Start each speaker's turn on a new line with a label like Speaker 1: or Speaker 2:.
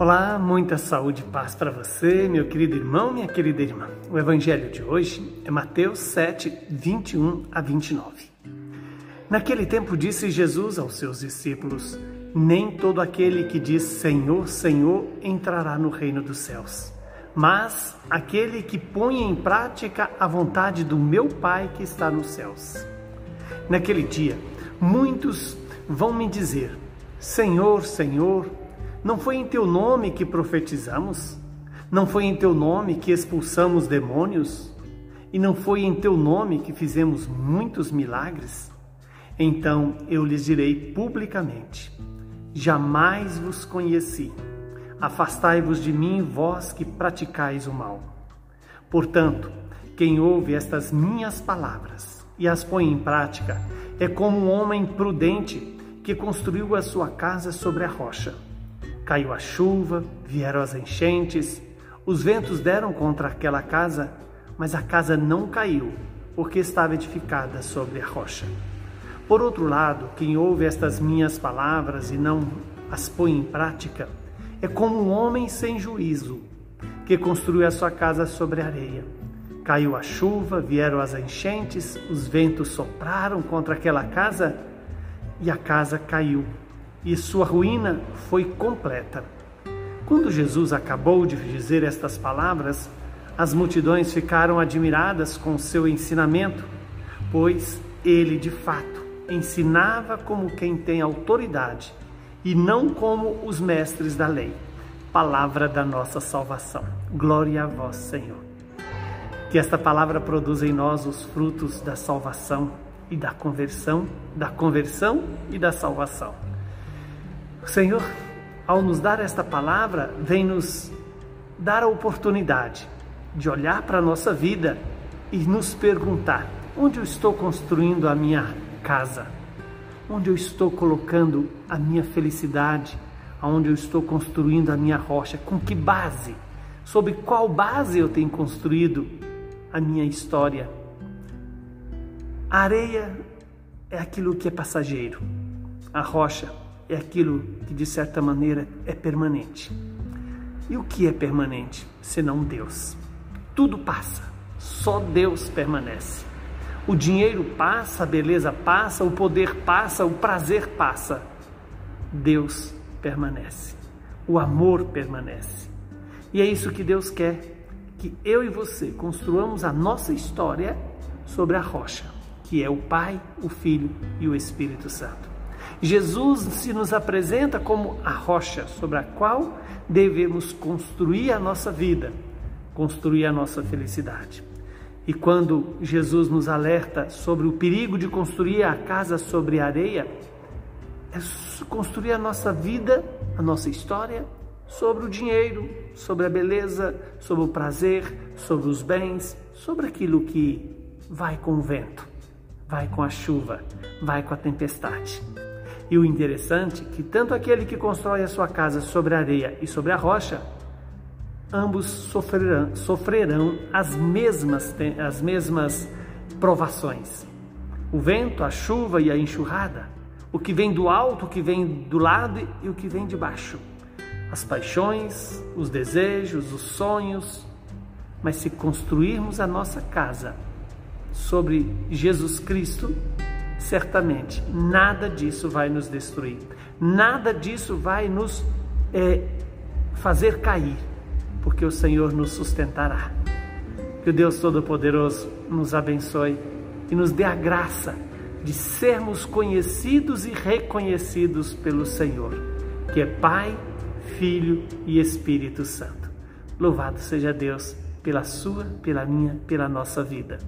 Speaker 1: Olá, muita saúde e paz para você, meu querido irmão, minha querida irmã. O evangelho de hoje é Mateus 7, 21 a 29. Naquele tempo disse Jesus aos seus discípulos: Nem todo aquele que diz Senhor, Senhor entrará no reino dos céus, mas aquele que põe em prática a vontade do meu Pai que está nos céus. Naquele dia, muitos vão me dizer: Senhor, Senhor, não foi em teu nome que profetizamos? Não foi em teu nome que expulsamos demônios? E não foi em teu nome que fizemos muitos milagres? Então eu lhes direi publicamente: Jamais vos conheci. Afastai-vos de mim, vós que praticais o mal. Portanto, quem ouve estas minhas palavras e as põe em prática é como um homem prudente que construiu a sua casa sobre a rocha. Caiu a chuva, vieram as enchentes, os ventos deram contra aquela casa, mas a casa não caiu, porque estava edificada sobre a rocha. Por outro lado, quem ouve estas minhas palavras e não as põe em prática, é como um homem sem juízo, que construiu a sua casa sobre areia. Caiu a chuva, vieram as enchentes, os ventos sopraram contra aquela casa e a casa caiu e sua ruína foi completa. Quando Jesus acabou de dizer estas palavras, as multidões ficaram admiradas com seu ensinamento, pois ele de fato ensinava como quem tem autoridade e não como os mestres da lei. Palavra da nossa salvação. Glória a vós, Senhor. Que esta palavra produza em nós os frutos da salvação e da conversão, da conversão e da salvação. O Senhor, ao nos dar esta palavra, vem nos dar a oportunidade de olhar para a nossa vida e nos perguntar: onde eu estou construindo a minha casa? Onde eu estou colocando a minha felicidade? Aonde eu estou construindo a minha rocha? Com que base? Sobre qual base eu tenho construído a minha história? A areia é aquilo que é passageiro. A rocha é aquilo que de certa maneira é permanente. E o que é permanente senão Deus? Tudo passa, só Deus permanece. O dinheiro passa, a beleza passa, o poder passa, o prazer passa. Deus permanece. O amor permanece. E é isso que Deus quer, que eu e você construamos a nossa história sobre a rocha, que é o Pai, o Filho e o Espírito Santo. Jesus se nos apresenta como a rocha sobre a qual devemos construir a nossa vida, construir a nossa felicidade. E quando Jesus nos alerta sobre o perigo de construir a casa sobre a areia, é construir a nossa vida, a nossa história sobre o dinheiro, sobre a beleza, sobre o prazer, sobre os bens, sobre aquilo que vai com o vento, vai com a chuva, vai com a tempestade. E o interessante é que tanto aquele que constrói a sua casa sobre a areia e sobre a rocha, ambos sofrerão, sofrerão as mesmas as mesmas provações. O vento, a chuva e a enxurrada, o que vem do alto, o que vem do lado e o que vem de baixo. As paixões, os desejos, os sonhos. Mas se construirmos a nossa casa sobre Jesus Cristo, certamente nada disso vai nos destruir, nada disso vai nos é, fazer cair, porque o Senhor nos sustentará. Que o Deus Todo-Poderoso nos abençoe e nos dê a graça de sermos conhecidos e reconhecidos pelo Senhor, que é Pai, Filho e Espírito Santo. Louvado seja Deus pela sua, pela minha, pela nossa vida.